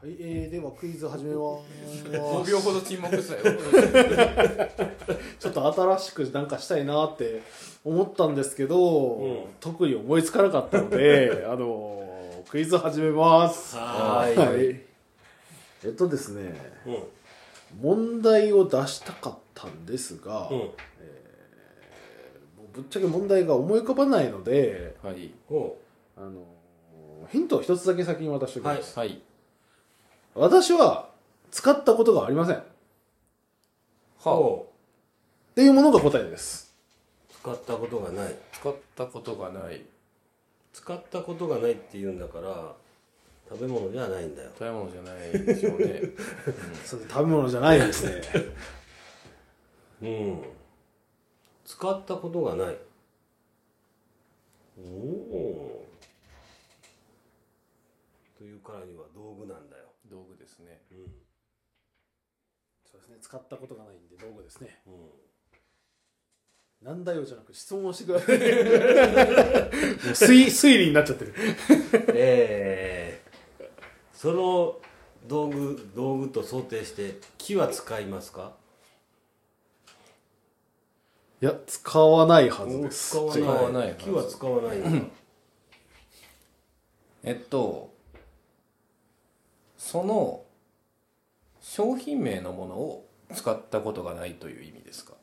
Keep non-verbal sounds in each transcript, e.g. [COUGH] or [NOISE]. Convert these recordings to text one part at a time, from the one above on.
はい、えー、ではクイズ始めます。5秒ほど沈黙したよ。ちょっと新しくなんかしたいなって思ったんですけど、うん。特に思いつかなかったので [LAUGHS] あのクイズ始めます。はーい。はい。えっとですねうん。問題を出したかったんですが、うん。もうぶっちゃけ問題が思い浮かばないのではい。おあのヒントを一つだけ先に渡しておきます、はい私は使ったことがありません。っはおていうものが答えです。使ったことがない。使ったことがない。使ったことがないって言うんだから食べ物じゃないんだよ。食べ物じゃないでしょうね。[LAUGHS] それ食べ物じゃないですね。[LAUGHS] うん。使ったことがない。おおというからには道具なんだよ道具ですね。うん。そうですね。使ったことがないんで道具ですね。うん。なんだよじゃなく質問をしてください。推推理になっちゃってる。[LAUGHS] えー、その道具道具と想定して木は使いますか？いや使わないはずです。使わない。木は使わないえっとその商品名のものを使ったことがないという意味ですか？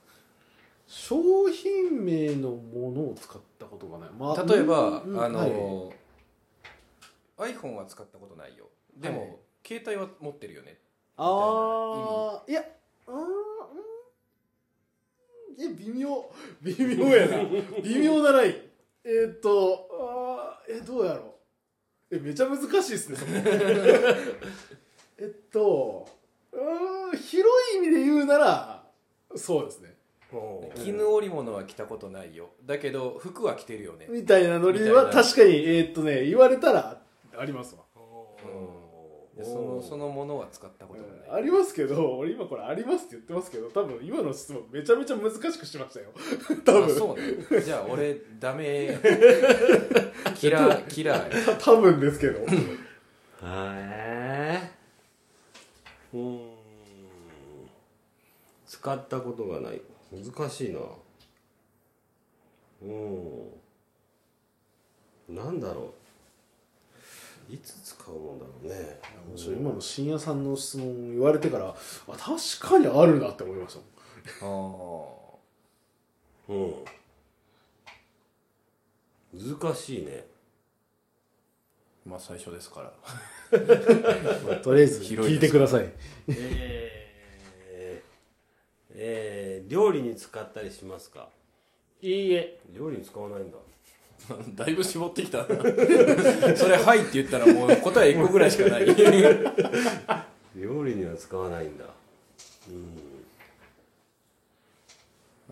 商品名のものを使ったことがない、ま例えば、うんあの、はい。iPhone は使ったことないよ。でも、はい。携帯は持ってるよね。ああいやうーんうん。え微妙。[LAUGHS] 微妙やな。微妙なライン。えーっとあーえどうやろうえめちゃ難しいですね。[LAUGHS] えっとうーん広い意味で言うならそうですね。絹織物は着たことないよ。だけど服は着てるよね。みたいなノリは確かにえーっとね言われたらありますわでそのそのものは使ったことがない、ありますけど [LAUGHS] 俺今これありますって言ってますけど多分今の質問めちゃめちゃ難しくしましたよ。[LAUGHS] 多分。あそうね。じゃあ俺ダメ。[LAUGHS] キラーキラー。や多分ですけど。へえうん。使ったことがない。難しいな。うん。なんだろういつ使うもんだろうね。今の深夜さんの質問言われてからあ確かにあるなって思いましたもあー。うん。難しいね。まあ最初ですから。んとりあえず聞いてください。えー、えー、料理に使ったりしますか？いいえ。料理に使わないんだ [LAUGHS] だいぶ絞ってきたな。[LAUGHS] それ「はい」って言ったらもう答え1個ぐらいしかない。[LAUGHS] 料理には使わないんだ。うん。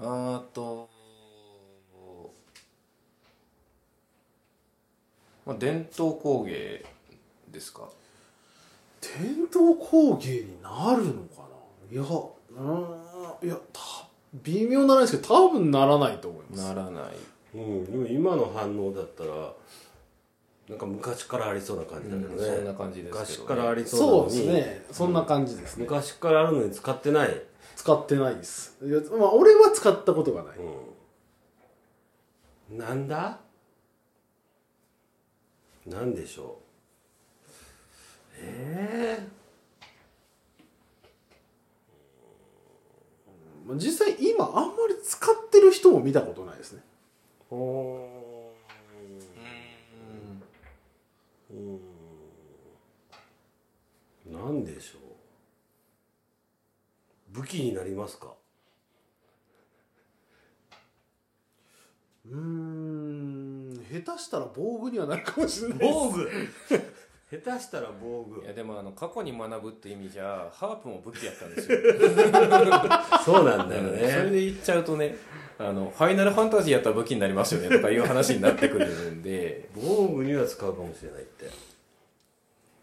あと、まあ、伝統工芸ですか？伝統工芸になるのかな？いやうんいやた微妙ならないですけど多分ならないと思います。ならないうん、でも今の反応だったらなんか昔からありそうな感じだけどね、そんな感じですね、昔からありそうなそうですね。そんな感じですね、昔からあるのに使ってない、使ってないです。いやまあ俺は使ったことがない。うん、なんだ？なんでしょう？えまあ実際今あんまり使ってる人も見たことないですねえー、ほーうん。なんでしょう。武器になりますか？うーん。下手したら防具にはなるかもしれない防具？下手したら防具。いやでもあの過去に学ぶって意味じゃハープも武器やったんですよ。[LAUGHS] そうなんだよそれねで言っちゃうとねあのファイナルファンタジーやったら武器になりますよねとかいう話になってくるんで。防具には使うかもしれないって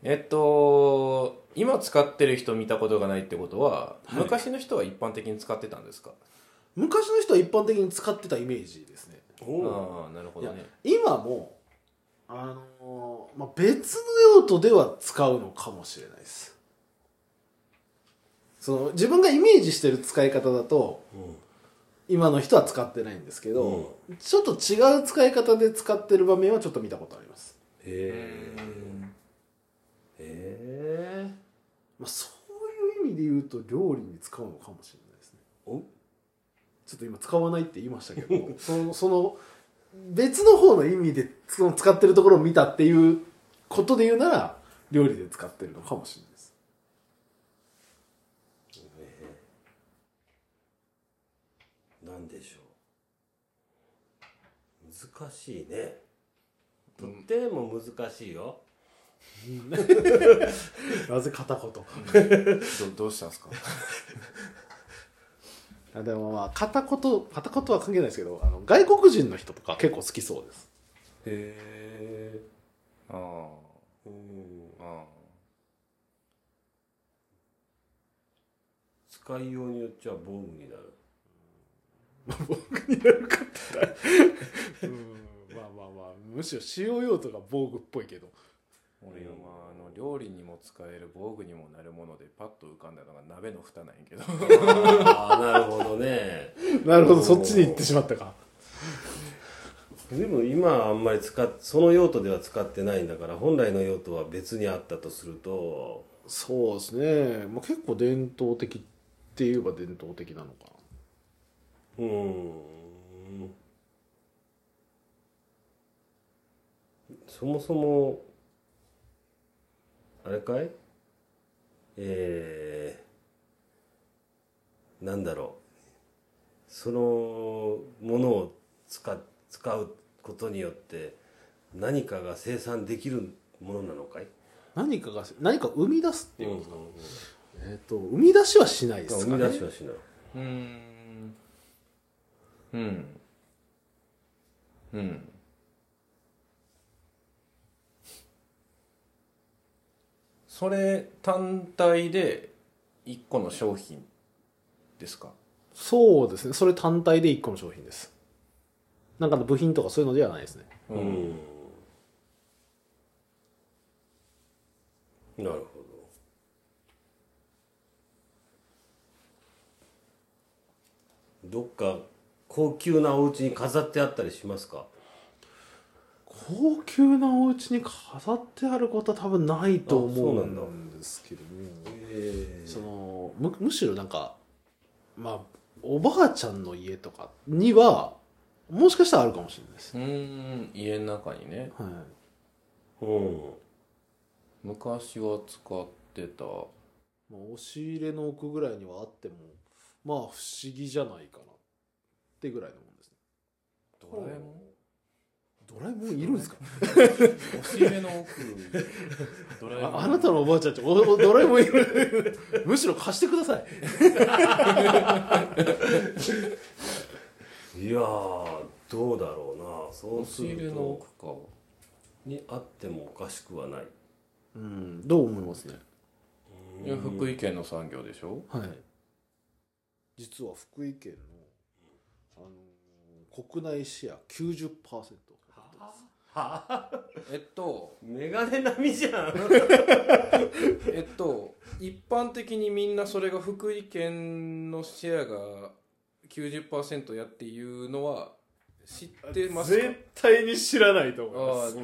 えっと今使ってる人見たことがないってことは、はい。昔の人は一般的に使ってたんですか？昔の人は一般的に使ってたイメージですね。おああなるほどね。今もあのーまあ、別の用途では使うのかもしれないです。その自分がイメージしてる使い方だと今の人は使ってないんですけど、ちょっと違う使い方で使ってる場面はちょっと見たことあります、へえへえまあ、そういう意味で言うと料理に使うのかもしれないですね。お？ちょっと今使わないって言いましたけど [LAUGHS] そのその別の方の意味でその使ってるところを見たっていうことで言うなら料理で使ってるのかもしれないでしょう。難しいね。とっても難しいよ、なぜ片言。どどうしたんですか？[LAUGHS] あでもまあ片言片言は関係ないですけどあの外国人の人とか結構好きそうです。へえあうん。ああ使いようによっちゃ防具になるうん。まあまあまあ。むしろ使用用途が防具っぽいけど。俺はまああの料理にも使える防具にもなるものでパッと浮かんだのが鍋の蓋なんやけど。ああなるほどね。なるほど。そっちに行ってしまったか。でも今はあんまり使っその用途では使ってないんだから本来の用途は別にあったとすると。そうですね、まあ、結構伝統的って言えば伝統的なのかなうーん。そもそもあれかい？えー、なんだろう。そのものを使使うことによって何かが生産できるものなのかい？何かが何か生み出すっていうことですか、えっ、と生み出しはしないです生みかね出しはしない。うんうん。うん。それ単体で一個の商品ですか？そうですね。それ単体で1個の商品です。なんかの部品とかそういうのではないですね。うん。なるほど。どっか高級なお家に飾ってあったりしますか？高級なお家に飾ってあることは多分ないと思うなんだうんですけどもえそのむむしろなんかまあおばあちゃんの家とかにはもしかしたらあるかもしれないです、うん家の中にね。はい。うん。昔は使ってた。まあ、押し入れの奥ぐらいにはあってもまあ不思議じゃないかなってぐらいのもんですね。ドラえもん？ドラえもんいるんですか？押し入れの奥ドラえもん。ああなたのおばあちゃんちおおドラえもんいる。むしろ貸してください。[LAUGHS] いやーどうだろうな。そう押するし入れのと奥か。にあってもおかしくはない。うんどう思いますね？いや福井県の産業でしょ？はい。実は福井県の、あのー国内シェア90%えっとメガネ並みじゃん。えっと一般的にみんなそれが福井県のシェアが90%やっていうのは知ってますか？絶対に知らないと思いまあす。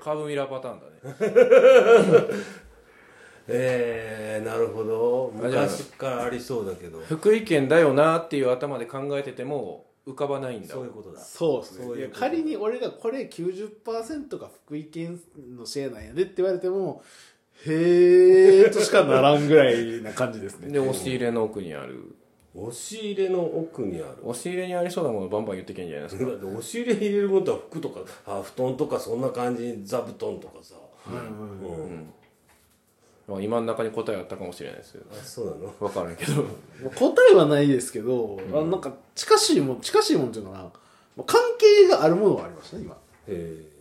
あカーブミラーパターンだね。[LAUGHS] えー、なるほど。昔からありそうだけど。福井県だよなっていう頭で考えてても浮かばないんだ。そういうことだ。そうですね。そういや仮に俺がこれ90%が福井県のシェアなんやでって言われてもへーとしかならんぐらいな感じですね。で押し入れの奥にある。押し入れの奥にある。押し入れにありそうなものバンバン言ってけんじゃないですか。だって押し入れ入れるものは服とかあ布団とかそんな感じ座布団とかさ、うんまあ今の中に答えあったかもしれないですけどあそうなの？分からんけど。[LAUGHS] 答えはないですけど、あのなんか近しいもん近しいもんっていうのかな。まあ関係があるものはありましたね今。へえ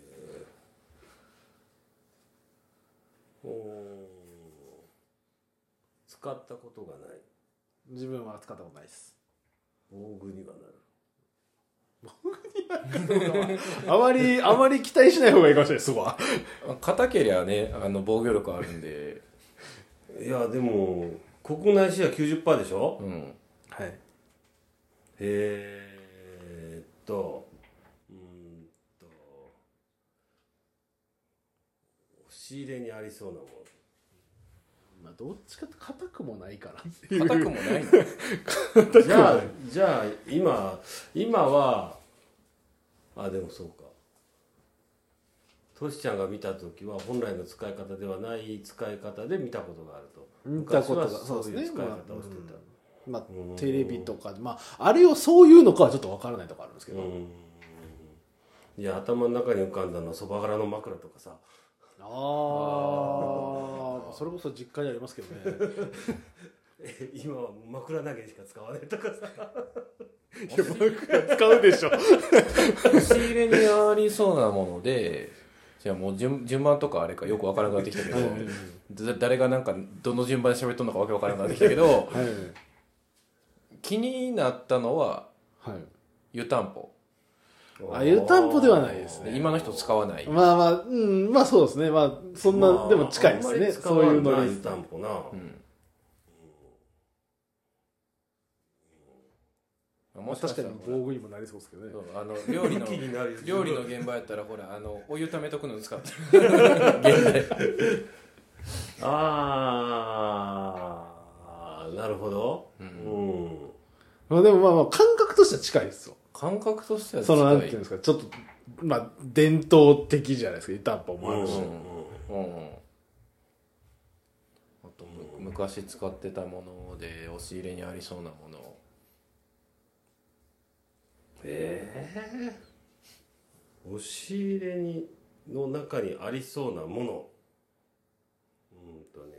使ったことがない。自分は使ったことないです。防具にはなる。[LAUGHS] あまりあまり期待しない方がいいかもしれないそこ [LAUGHS] は硬けりゃねあの防御力あるんでいやでも国内シェア90%でしょ？うん。はい。えーっとうーんと押し入れにありそうなもの。まあどっちかって硬くもないか [LAUGHS] なっていう硬 [LAUGHS] くもない。じゃあじゃあ今今はあでもそうかトシちゃんが見た時は本来の使い方ではない使い方で見たことがあると。見たことがそういう使い方をしてた、まあうん。テレビとかまああれをそういうのかはちょっとわからないとこあるんですけど、うん。いや頭の中に浮かんだのはそば殻の枕とかさ。ああそれこそ実家にありますけどね。[LAUGHS] え今は枕投げしか使わないとかさ。いや僕使うでしょ。[LAUGHS] 押し入れにありそうなものでじゃあもう順順番とかあれかよくわからなくなってきたけどだ誰がなんかどの順番で喋っとんのかわけわからなくなってきたけどはい。気になったのははい。湯たんぽ。あ湯たんぽではないですね。今の人使わない。まあまあうんまあそうですね。まあそんな、まあでも近いですね。そういうのに湯たんぽな、うんもしかした確からに防具にもなりそうですけどね。そうあの料理の気になる料理の現場やったらほらあのお湯ためとくのに使ってる現代。ああなるほど。ううん。ん、まあでもまあまあ感覚としては近いですよ。感覚としてはそのなんて近いいうんですかちょっとまあ伝統的じゃないですか湯たんぽもあるし、うん。うん。あとむ昔使ってたもので押し入れにありそうなものええ押し入れにの中にありそうなもの。うんとね。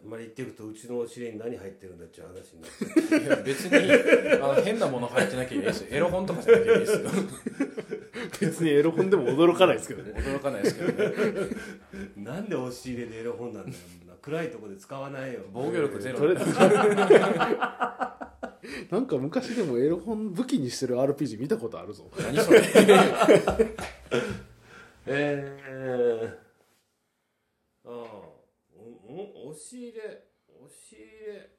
あんまり言ってるとうちの押し入れに何入ってるんだっていう話になっていや別にあの変なもの入ってなきゃいいですよ。エロ本とかじゃなきゃいいですよ。別にエロ本でも驚かないですけどね。驚かないですけどね。なんで押し入れでエロ本なんだよ。暗いとこで使わないよ。防御力ゼロ。とりあえず [LAUGHS] なんか昔でもエロ本武器にしてる RPG 見たことあるぞ。何それ。[LAUGHS] ええああおお押し入れ。押し入れ。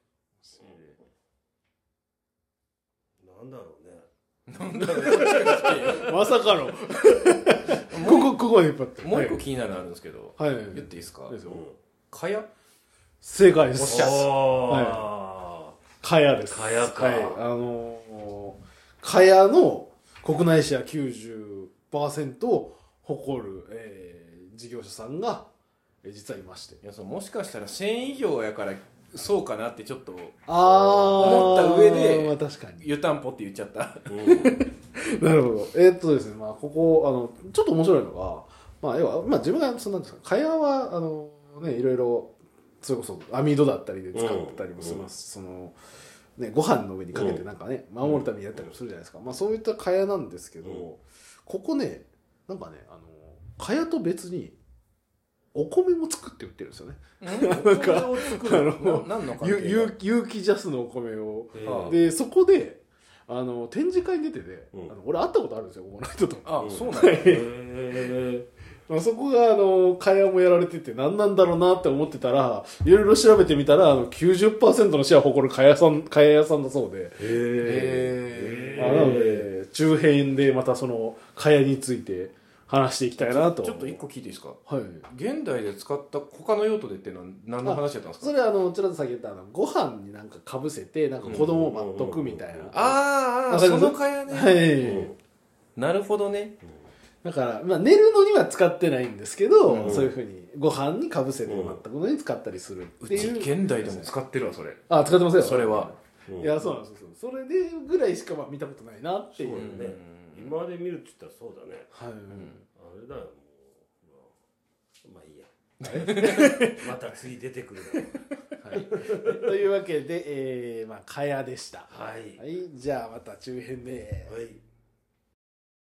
なんだろうね。なんだろう。こっちが来てまさかの [LAUGHS] ここここで引っ張って。もう一個気になるのあるんですけど、はい、はい。言っていいですか？ですよ。かや正解です。おっしゃ。あかやです。かやか。はい、あのー、かやの国内シェア90%を誇る、えー事業者さんが、えー実はいまして。いやそうもしかしたら繊維業やからそうかなってちょっとあ思った上でまあ確かに。湯たんぽって言っちゃった。ーうん。[LAUGHS] なるほど。えーっとですねまあここあのちょっと面白いのがまあ要は、まあ、自分がそのなんですか。かやはあのねいろいろそれこそ網戸だったりで使ったりもします、そのねご飯の上にかけてなんかね、守るためにやったりもするじゃないですか、まあそういったかやなんですけど、うん。ここねなんかねあのかやと別にお米も作って売ってるんですよね。なんかあの有有機ジャスのお米を。でそこであの展示会に出てて、うん。あの俺会ったことあるんですよここの人と。あ、うん。そうなんやそこがあの会話もやられてて何なんだろうなって思ってたらいろいろ調べてみたらあの90%のシェアを誇るかやさんかや屋さんだそうで、えあなので中編でまたそのかやについて話していきたいなと。ちょっと一個聞いていいですか？はい。現代で使った他の用途でっていうのは何の話だったんですか？それはあのちらっと先言ったあのご飯になんかかぶせてなんか子供を待っとくみたいな、うん。あーあそのかやね、はい、なるほどねだから、まあ、寝るのには使ってないんですけど、うん。そういうふうにご飯にかぶせて待ったことに使ったりするっうていう。ち現代でも使ってるわそれ。あ使ってますよ。それは。うん。いやそうなんですよ。それでぐらいしかまあ見たことないなっていうそう今まで見るって言ったらそうだね。はい、あれだよもうまあいいや。[LAUGHS] また次出てくるはい、[LAUGHS] というわけで、えー、まあかやでした。うはい。はい。じゃあまた中編で。はい